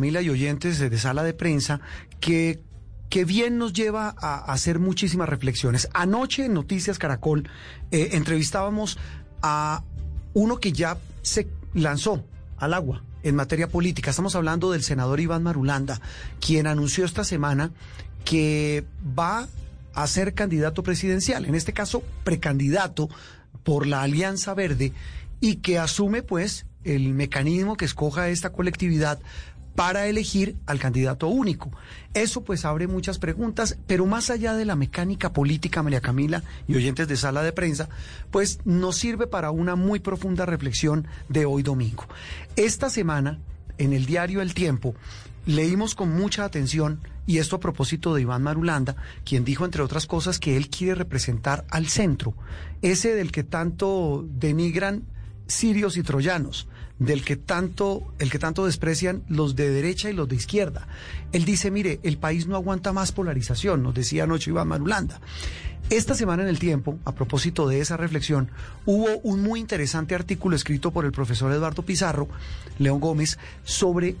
Camila y oyentes de sala de prensa, que que bien nos lleva a, hacer muchísimas reflexiones. Anoche en Noticias Caracol eh, entrevistábamos a uno que ya se lanzó al agua en materia política. Estamos hablando del senador Iván Marulanda, quien anunció esta semana que va a ser candidato presidencial, en este caso precandidato por la Alianza Verde, y que asume pues el mecanismo que escoja esta colectividad para elegir al candidato único. Eso pues abre muchas preguntas, pero más allá de la mecánica política, María Camila y oyentes de sala de prensa, pues nos sirve para una muy profunda reflexión de hoy domingo. Esta semana, en el diario El Tiempo, leímos con mucha atención, y esto a propósito de Iván Marulanda, quien dijo, entre otras cosas, que él quiere representar al centro, ese del que tanto denigran sirios y troyanos del que tanto, el que tanto desprecian los de derecha y los de izquierda. Él dice, mire, el país no aguanta más polarización, nos decía anoche Iván Marulanda. Esta semana en el tiempo, a propósito de esa reflexión, hubo un muy interesante artículo escrito por el profesor Eduardo Pizarro, León Gómez, sobre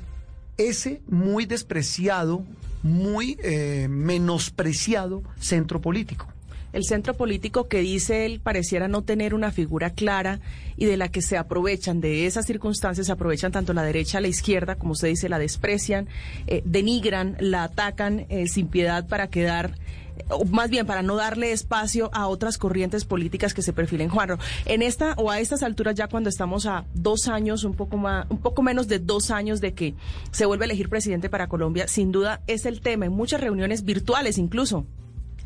ese muy despreciado, muy eh, menospreciado centro político el centro político que dice él pareciera no tener una figura clara y de la que se aprovechan de esas circunstancias, se aprovechan tanto la derecha, la izquierda, como usted dice, la desprecian, eh, denigran, la atacan eh, sin piedad para quedar o más bien para no darle espacio a otras corrientes políticas que se perfilen, Juanro. En esta o a estas alturas ya cuando estamos a dos años, un poco más, un poco menos de dos años de que se vuelve a elegir presidente para Colombia, sin duda es el tema en muchas reuniones virtuales incluso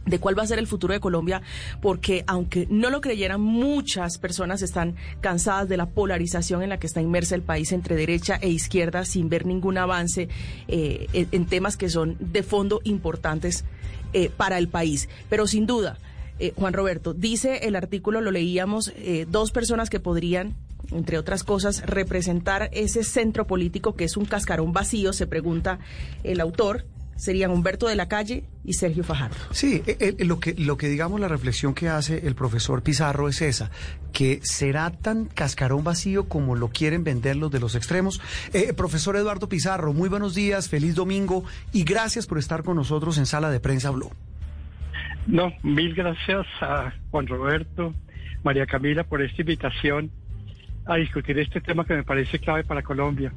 de cuál va a ser el futuro de Colombia, porque aunque no lo creyeran, muchas personas están cansadas de la polarización en la que está inmersa el país entre derecha e izquierda sin ver ningún avance eh, en, temas que son de fondo importantes eh, para el país. Pero sin duda, eh, Juan Roberto, dice el artículo, lo leíamos, dos personas que podrían entre otras cosas, representar ese centro político que es un cascarón vacío, se pregunta el autor, serían Humberto de la Calle y Sergio Fajardo. Sí, e, e, lo, que, lo que digamos, la reflexión que hace el profesor Pizarro es esa, que será tan cascarón vacío como lo quieren vender los de los extremos. Eh, profesor Eduardo Pizarro, muy buenos días, feliz domingo y gracias por estar con nosotros en Sala de Prensa Blue. No, mil gracias a Juan Roberto, María Camila por esta invitación a discutir este tema que me parece clave para Colombia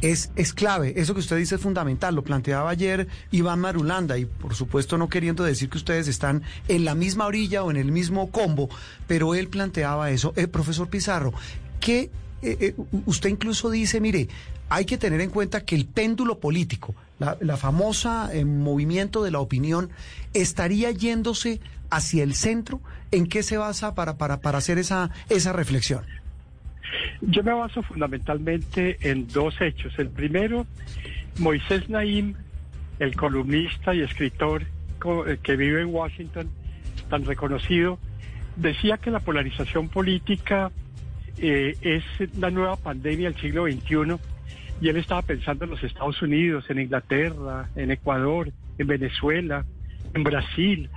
es, es clave. Eso que usted dice es fundamental. Lo planteaba ayer Iván Marulanda y por supuesto no queriendo decir que ustedes están en la misma orilla o en el mismo combo, pero él planteaba eso. Eh, profesor Pizarro, que eh, eh, usted incluso dice, mire, hay que tener en cuenta que el péndulo político, la, la famosa movimiento de la opinión, estaría yéndose hacia el centro. ¿En qué se basa para, para, para hacer esa, esa reflexión? Yo me baso fundamentalmente en dos hechos. El primero, Moisés Naim, el columnista y escritor eh, que vive en Washington, tan reconocido, decía que la polarización política eh, es la nueva pandemia del siglo XXI y él estaba pensando en los Estados Unidos, en Inglaterra, en Ecuador, en Venezuela, en Brasil,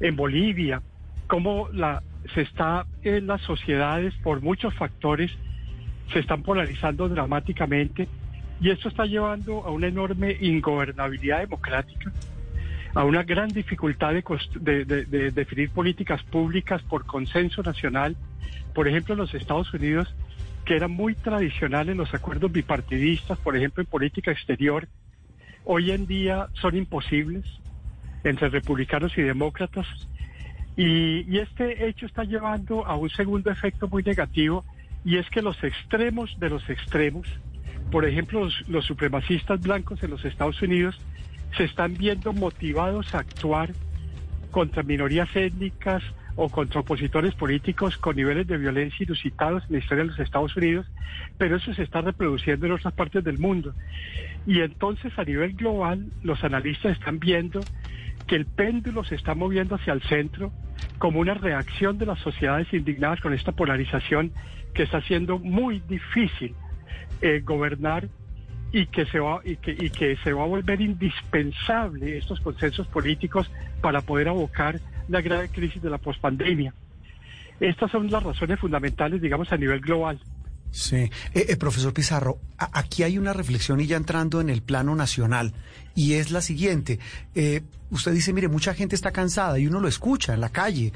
en Bolivia, cómo la, se está en las sociedades por muchos factores, se están polarizando dramáticamente y esto está llevando a una enorme ingobernabilidad democrática, a una gran dificultad de, de, definir políticas públicas por consenso nacional. Por ejemplo, en los Estados Unidos, que eran muy tradicionales los acuerdos bipartidistas, por ejemplo, en política exterior, hoy en día son imposibles entre republicanos y demócratas y, este hecho está llevando a un segundo efecto muy negativo y es que los extremos de los extremos, por ejemplo los, supremacistas blancos en los Estados Unidos, se están viendo motivados a actuar contra minorías étnicas o contra opositores políticos con niveles de violencia inusitados en la historia de los Estados Unidos, pero eso se está reproduciendo en otras partes del mundo. Y entonces a nivel global los analistas están viendo que el péndulo se está moviendo hacia el centro como una reacción de las sociedades indignadas con esta polarización que está haciendo muy difícil eh, gobernar y que se va y que, y que se va a volver indispensable estos consensos políticos para poder abocar la grave crisis de la pospandemia. Estas son las razones fundamentales, digamos, a nivel global. Sí, eh, eh, profesor Pizarro, aquí hay una reflexión y ya entrando en el plano nacional, y es la siguiente. Eh, usted dice, mire, mucha gente está cansada y uno lo escucha en la calle,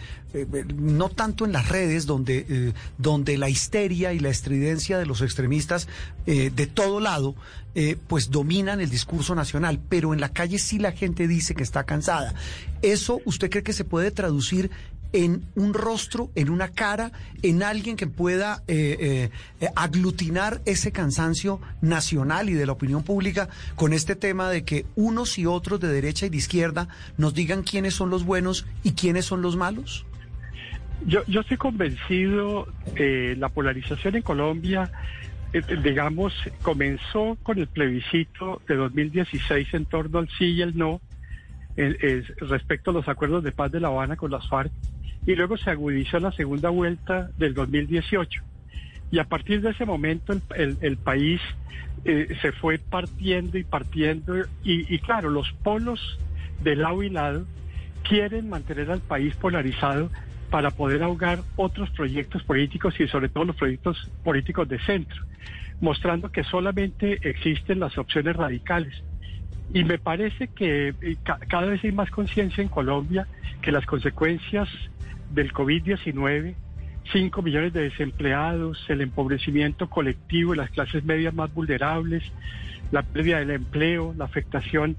no tanto en las redes donde, donde la histeria y la estridencia de los extremistas de todo lado, pues dominan el discurso nacional, pero en la calle sí la gente dice que está cansada. ¿Eso usted cree que se puede traducir en un rostro, en una cara, en alguien que pueda eh, eh, aglutinar ese cansancio nacional y de la opinión pública con este tema de que unos y otros de derecha y de izquierda nos digan quiénes son los buenos y quiénes son los malos? Yo, yo estoy convencido, eh, la polarización en Colombia, eh, digamos, comenzó con el plebiscito de 2016 en torno al sí y el no, respecto a los acuerdos de paz de La Habana con las FARC y luego se agudizó la segunda vuelta del 2018. Y a partir de ese momento el, país eh, se fue partiendo y partiendo y, claro, los polos de lado y lado quieren mantener al país polarizado para poder ahogar otros proyectos políticos y sobre todo los proyectos políticos de centro, mostrando que solamente existen las opciones radicales. Y me parece que eh, cada vez hay más conciencia en Colombia que las consecuencias del COVID-19, 5 millones de desempleados, el empobrecimiento colectivo de las clases medias más vulnerables, la pérdida del empleo, la afectación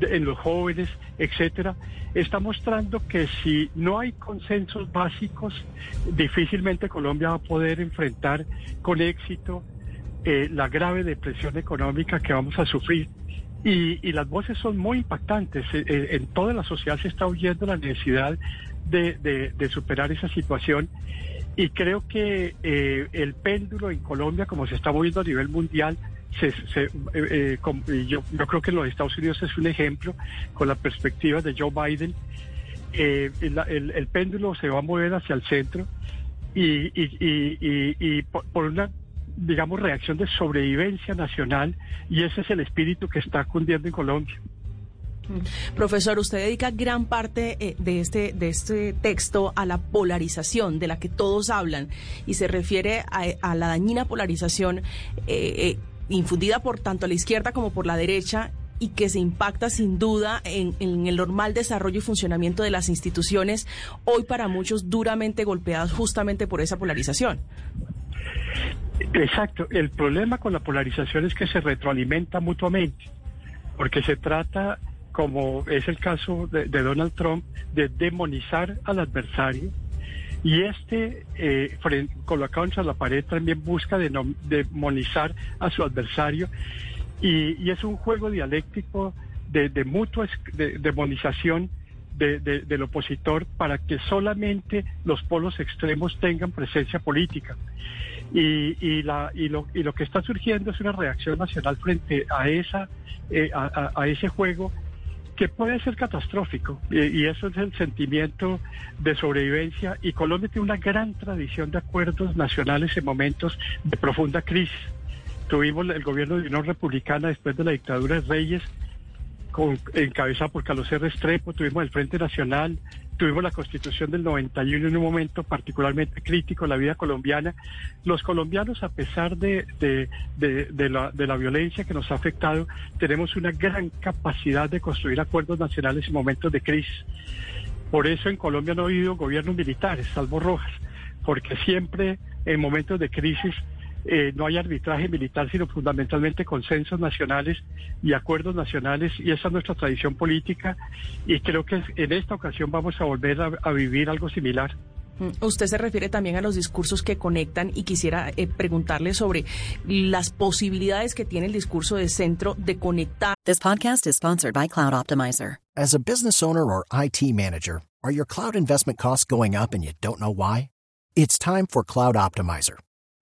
en los jóvenes, etcétera, está mostrando que si no hay consensos básicos, difícilmente Colombia va a poder enfrentar con éxito eh, la grave depresión económica que vamos a sufrir. Y, las voces son muy impactantes. Eh, eh, en toda la sociedad se está oyendo la necesidad de, superar esa situación. Y creo que eh, el péndulo en Colombia, como se está moviendo a nivel mundial, se, eh, eh, yo, yo, creo que los Estados Unidos es un ejemplo con la perspectiva de Joe Biden. el, péndulo se va a mover hacia el centro y, y por, una digamos, reacción de sobrevivencia nacional y ese es el espíritu que está cundiendo en Colombia. Profesor, usted dedica gran parte eh, de este, de este texto a la polarización de la que todos hablan y se refiere a, la dañina polarización eh, eh, infundida por tanto la izquierda como por la derecha y que se impacta sin duda en, el normal desarrollo y funcionamiento de las instituciones, hoy para muchos duramente golpeadas justamente por esa polarización. Exacto, el problema con la polarización es que se retroalimenta mutuamente, porque se trata como es el caso de, Donald Trump, de demonizar al adversario. Y este, eh, colocado entre la pared, también busca de demonizar a su adversario. Y, es un juego dialéctico de, de mutua demonización del opositor para que solamente los polos extremos tengan presencia política. Y, la, y, lo, y lo que está surgiendo es una reacción nacional frente a, esa, eh, a ese juego que puede ser catastrófico y, eso es el sentimiento de sobrevivencia y Colombia tiene una gran tradición de acuerdos nacionales en momentos de profunda crisis. Tuvimos el gobierno de Unión Republicana después de la dictadura de Reyes, con, encabezado por Carlos R. Estrepo, tuvimos el Frente Nacional, tuvimos la constitución del 91 en un momento particularmente crítico en la vida colombiana. Los colombianos, a pesar de, de, la, de la violencia que nos ha afectado, tenemos una gran capacidad de construir acuerdos nacionales en momentos de crisis. Por eso en Colombia no ha habido gobiernos militares, salvo Rojas, porque siempre en momentos de crisis eh, no hay arbitraje militar, sino fundamentalmente consensos nacionales y acuerdos nacionales, y esa es nuestra tradición política, y creo que en esta ocasión vamos a volver a, vivir algo similar. Mm, usted se refiere también a los discursos que conectan y quisiera eh, preguntarle sobre las posibilidades que tiene el discurso de centro de conectar. This podcast is sponsored by Cloud Optimizer. As a business owner or IT manager, are your cloud investment costs going up and you don't know why? It's time for Cloud Optimizer.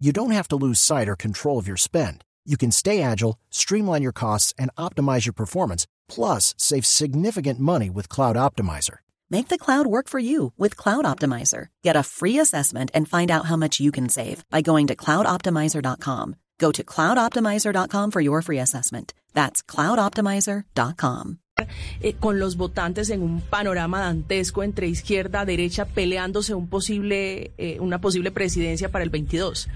you don't have to lose sight or control of your spend. You can stay agile, streamline your costs, and optimize your performance, plus save significant money with Cloud Optimizer. Make the cloud work for you with Cloud Optimizer. Get a free assessment and find out how much you can save by going to cloudoptimizer.com. Go to cloudoptimizer.com for your free assessment. That's cloudoptimizer.com. Eh, con los votantes en un panorama dantesco entre izquierda, derecha, peleándose un posible, eh, una posible presidencia para el 22.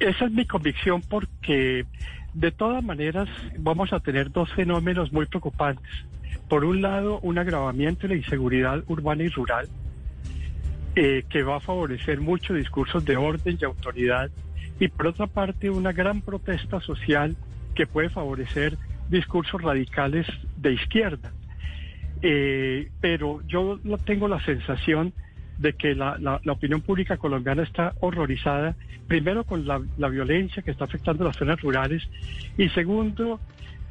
Esa es mi convicción porque de todas maneras vamos a tener dos fenómenos muy preocupantes. Por un lado, un agravamiento de la inseguridad urbana y rural, eh, que va a favorecer mucho discursos de orden y autoridad, y por otra parte, una gran protesta social que puede favorecer discursos radicales de izquierda. Eh, pero yo tengo la sensación de que la, opinión pública colombiana está horrorizada, primero con la, violencia que está afectando las zonas rurales y segundo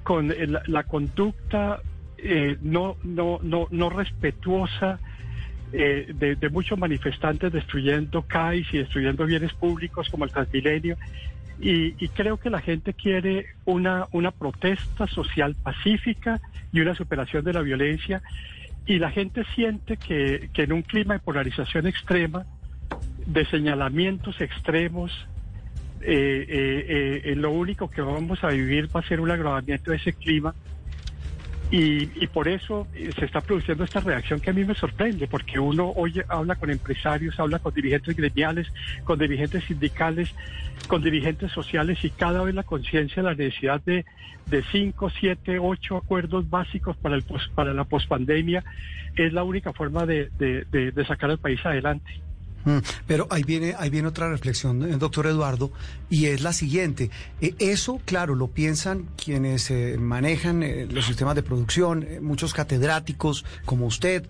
con la conducta eh, no, no, no, no respetuosa eh, de, muchos manifestantes destruyendo CAIS y destruyendo bienes públicos como el Transmilenio. Y, creo que la gente quiere una, una protesta social pacífica y una superación de la violencia. Y la gente siente que, en un clima de polarización extrema, de señalamientos extremos, eh, lo único que vamos a vivir va a ser un agravamiento de ese clima y, por eso eh, se está produciendo esta reacción que a mí me sorprende, porque uno hoy habla con empresarios, habla con dirigentes gremiales, con dirigentes sindicales, con dirigentes sociales y cada vez la conciencia de la necesidad de, de cinco, siete, ocho acuerdos básicos para, el, para la pospandemia es la única forma de, de sacar al país adelante. Mm, pero ahí viene, ahí viene otra reflexión, eh, doctor Eduardo, y es la siguiente. Eh, eso, claro, lo piensan quienes eh, manejan los sistemas de producción, muchos catedráticos como usted,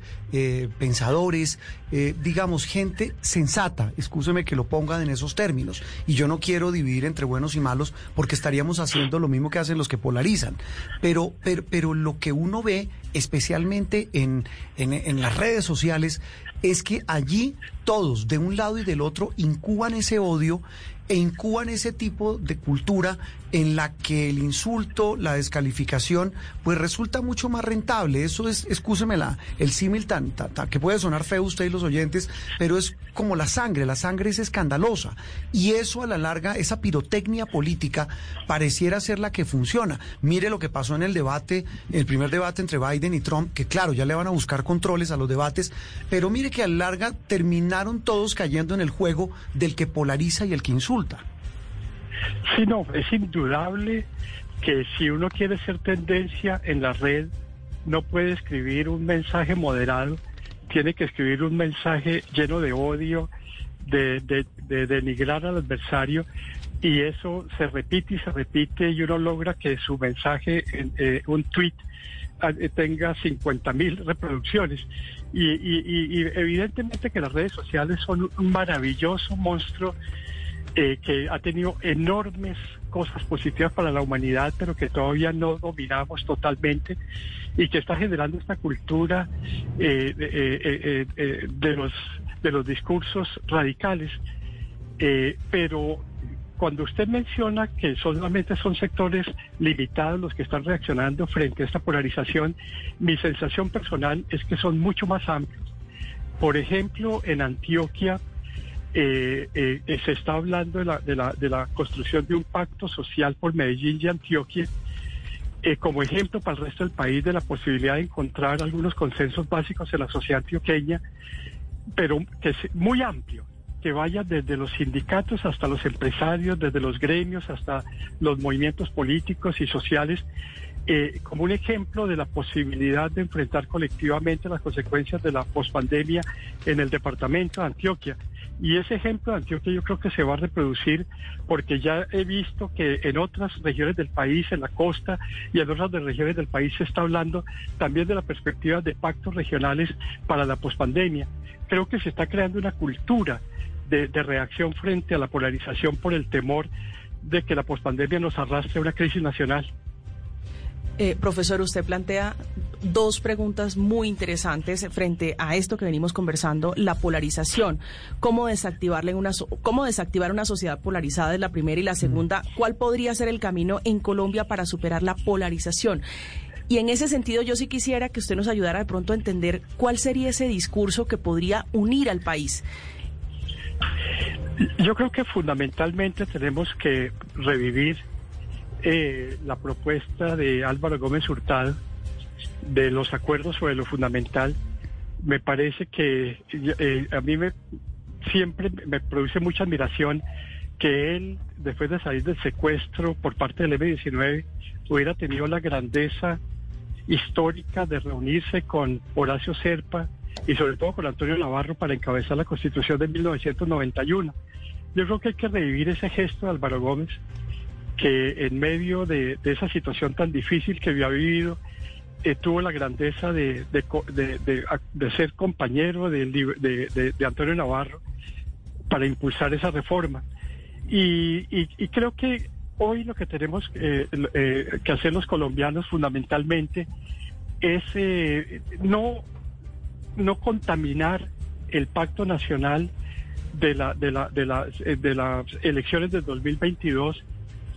pensadores, digamos, gente sensata, excúseme que lo pongan en esos términos. Y yo no quiero dividir entre buenos y malos porque estaríamos haciendo lo mismo que hacen los que polarizan. Pero, pero, pero lo que uno ve, especialmente en, en, en las redes sociales, es que allí todos, de un lado y del otro, incuban ese odio e incuban ese tipo de cultura en la que el insulto, la descalificación, pues resulta mucho más rentable. Eso es, excúseme la, el símil tan, que puede sonar feo usted y los oyentes, pero es como la sangre, la sangre es escandalosa. Y eso a la larga, esa pirotecnia política, pareciera ser la que funciona. Mire lo que pasó en el debate, el primer debate entre Biden y Trump, que claro, ya le van a buscar controles a los debates, pero mire que a la larga terminaron todos cayendo en el juego del que polariza y el que insulta. Sí, no, es indudable que si uno quiere ser tendencia en la red, no puede escribir un mensaje moderado, tiene que escribir un mensaje lleno de odio, de, denigrar al adversario, y eso se repite y se repite, y uno logra que su mensaje, eh, un tweet, eh, tenga 50 mil reproducciones. y, evidentemente que las redes sociales son un maravilloso monstruo eh, que ha tenido enormes cosas positivas para la humanidad, pero que todavía no dominamos totalmente y que está generando esta cultura eh, eh, de, los, de los discursos radicales. pero cuando usted menciona que solamente son sectores limitados los que están reaccionando frente a esta polarización, mi sensación personal es que son mucho más amplios. Por ejemplo, en Antioquia, eh, eh, se está hablando de la, de, la, de la construcción de un pacto social por Medellín y Antioquia eh, como ejemplo para el resto del país de la posibilidad de encontrar algunos consensos básicos en la sociedad antioqueña, pero que es muy amplio, que vaya desde los sindicatos hasta los empresarios, desde los gremios hasta los movimientos políticos y sociales, eh, como un ejemplo de la posibilidad de enfrentar colectivamente las consecuencias de la pospandemia en el departamento de Antioquia. Y ese ejemplo de Antioquia yo creo que se va a reproducir porque ya he visto que en otras regiones del país, en la costa y en otras regiones del país se está hablando también de la perspectiva de pactos regionales para la pospandemia. Creo que se está creando una cultura de, reacción frente a la polarización por el temor de que la pospandemia nos arrastre a una crisis nacional. Eh, profesor, usted plantea dos preguntas muy interesantes frente a esto que venimos conversando, la polarización. ¿Cómo, desactivarla en una, cómo desactivar una sociedad polarizada es la primera y la segunda? ¿Cuál podría ser el camino en Colombia para superar la polarización? Y en ese sentido yo sí quisiera que usted nos ayudara de pronto a entender cuál sería ese discurso que podría unir al país. Yo creo que fundamentalmente tenemos que revivir eh, la propuesta de Álvaro Gómez Hurtado de los acuerdos sobre lo fundamental. Me parece que eh, a mí me, siempre me produce mucha admiración que él, después de salir del secuestro por parte del M-19, hubiera tenido la grandeza histórica de reunirse con Horacio Serpa y sobre todo con Antonio Navarro para encabezar la constitución de 1991. Yo creo que hay que revivir ese gesto de Álvaro Gómez, que en medio de, esa situación tan difícil que había vivido, eh, tuvo la grandeza de, de ser compañero de, Antonio Navarro para impulsar esa reforma. y creo que hoy lo que tenemos eh, eh, que hacer los colombianos fundamentalmente es eh, no, no contaminar el pacto nacional de, la, de, la, de, de las elecciones del 2022,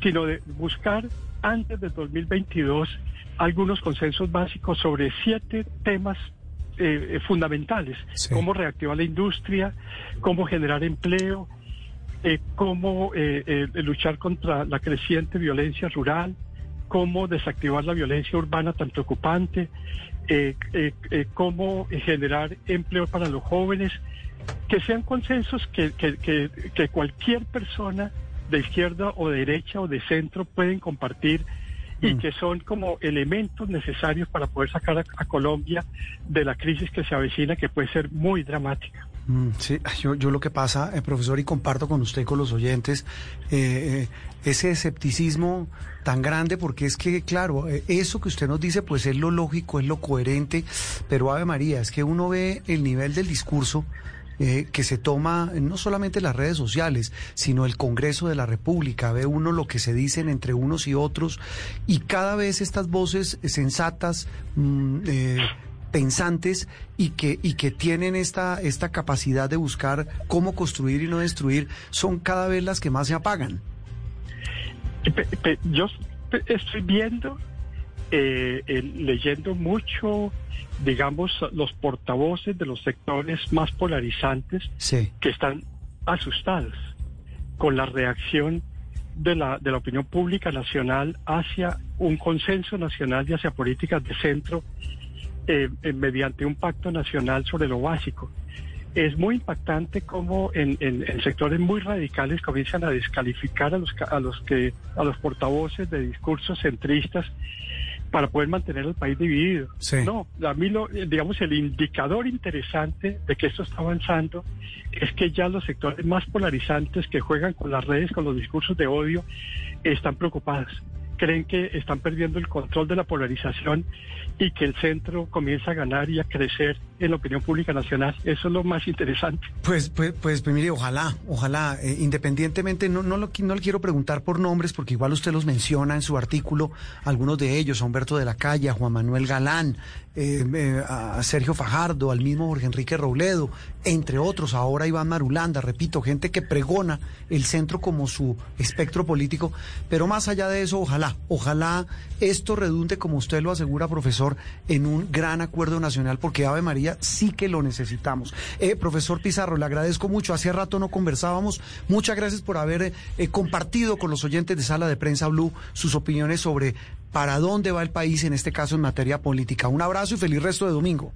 sino de buscar antes del 2022 algunos consensos básicos sobre siete temas fundamentales, cómo reactivar la industria, cómo generar empleo, eh, cómo eh, eh, luchar contra la creciente violencia rural, cómo desactivar la violencia urbana tan preocupante, cómo generar empleo para los jóvenes, que sean consensos que, que, cualquier persona de izquierda o de derecha o de centro pueden compartir y mm. que son como elementos necesarios para poder sacar a, Colombia de la crisis que se avecina, que puede ser muy dramática. Mm, sí, yo, yo, lo que pasa, eh, profesor, y comparto con usted, con los oyentes, eh, eh, ese escepticismo tan grande, porque es que, claro, eso que usted nos dice, pues es lo lógico, es lo coherente, pero Ave María, es que uno ve el nivel del discurso eh, que se toma no solamente las redes sociales, sino el Congreso de la República. Ve uno lo que se dicen entre unos y otros y cada vez estas voces sensatas, mm, eh, pensantes y que, y que tienen esta, esta capacidad de buscar cómo construir y no destruir, son cada vez las que más se apagan. Yo estoy viendo, eh, leyendo mucho digamos, los portavoces de los sectores más polarizantes que están asustados con la reacción de la, de la opinión pública nacional hacia un consenso nacional y hacia políticas de centro eh, eh, mediante un pacto nacional sobre lo básico. Es muy impactante cómo en, en, sectores muy radicales comienzan a descalificar a los, a los que a los portavoces de discursos centristas para poder mantener el país dividido. No, a mí lo, digamos el indicador interesante de que esto está avanzando es que ya los sectores más polarizantes que juegan con las redes, con los discursos de odio, están preocupados creen que están perdiendo el control de la polarización y que el centro comienza a ganar y a crecer en la opinión pública nacional. Eso es lo más interesante. Pues, pues, pues, pues mire, ojalá, ojalá, eh, independientemente, no, no, lo, no le quiero preguntar por nombres, porque igual usted los menciona en su artículo, algunos de ellos, Humberto de la Calle, Juan Manuel Galán, eh, eh, a Sergio Fajardo, al mismo Jorge Enrique Robledo, entre otros, ahora Iván Marulanda, repito, gente que pregona el centro como su espectro político, pero más allá de eso, ojalá, ojalá esto redunde, como usted lo asegura, profesor, en un gran acuerdo nacional, porque Ave María sí que lo necesitamos. Eh, profesor Pizarro, le agradezco mucho, hacía rato no conversábamos, muchas gracias por haber compartido con los oyentes de Sala de Prensa Blue sus opiniones sobre para dónde va el país, en este caso en materia política. Un abrazo y feliz resto de domingo.